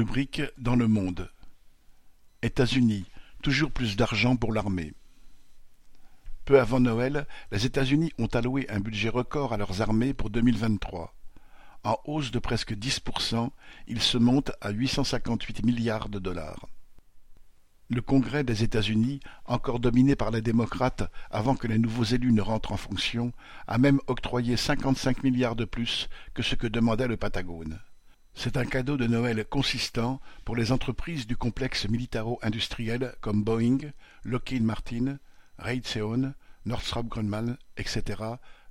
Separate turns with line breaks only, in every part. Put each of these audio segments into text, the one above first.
Rubrique dans le monde. États-Unis, toujours plus d'argent pour l'armée. Peu avant Noël, les États-Unis ont alloué un budget record à leurs armées pour 2023. En hausse de presque 10%, il se monte à 858 milliards de dollars. Le Congrès des États-Unis, encore dominé par les démocrates avant que les nouveaux élus ne rentrent en fonction, a même octroyé 55 milliards de plus que ce que demandait le Patagone. C'est un cadeau de Noël consistant pour les entreprises du complexe militaro-industriel comme Boeing, Lockheed Martin, Raytheon, Northrop Grumman, etc.,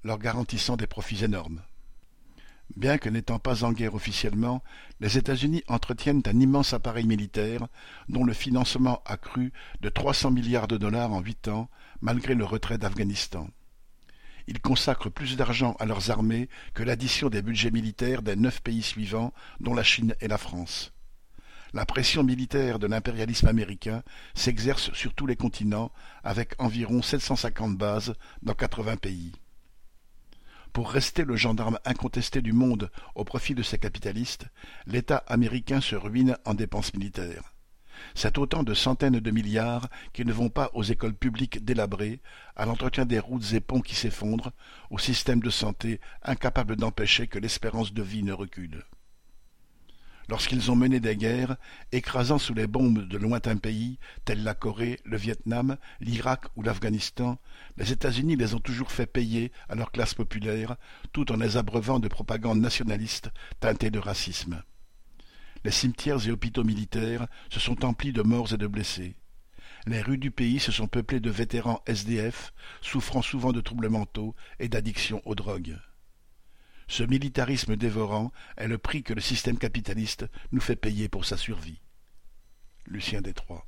leur garantissant des profits énormes. Bien que n'étant pas en guerre officiellement, les États-Unis entretiennent un immense appareil militaire dont le financement a cru de 300 milliards de dollars en huit ans, malgré le retrait d'Afghanistan ils consacrent plus d'argent à leurs armées que l'addition des budgets militaires des neuf pays suivants, dont la Chine et la France. La pression militaire de l'impérialisme américain s'exerce sur tous les continents, avec environ 750 bases dans 80 pays. Pour rester le gendarme incontesté du monde au profit de ses capitalistes, l'État américain se ruine en dépenses militaires. C'est autant de centaines de milliards qui ne vont pas aux écoles publiques délabrées, à l'entretien des routes et ponts qui s'effondrent, au système de santé incapable d'empêcher que l'espérance de vie ne recule. Lorsqu'ils ont mené des guerres, écrasant sous les bombes de lointains pays, tels la Corée, le Vietnam, l'Irak ou l'Afghanistan, les États-Unis les ont toujours fait payer à leur classe populaire, tout en les abreuvant de propagande nationaliste teintée de racisme les cimetières et hôpitaux militaires se sont emplis de morts et de blessés. Les rues du pays se sont peuplées de vétérans SDF, souffrant souvent de troubles mentaux et d'addiction aux drogues. Ce militarisme dévorant est le prix que le système capitaliste nous fait payer pour sa survie. Lucien Détroit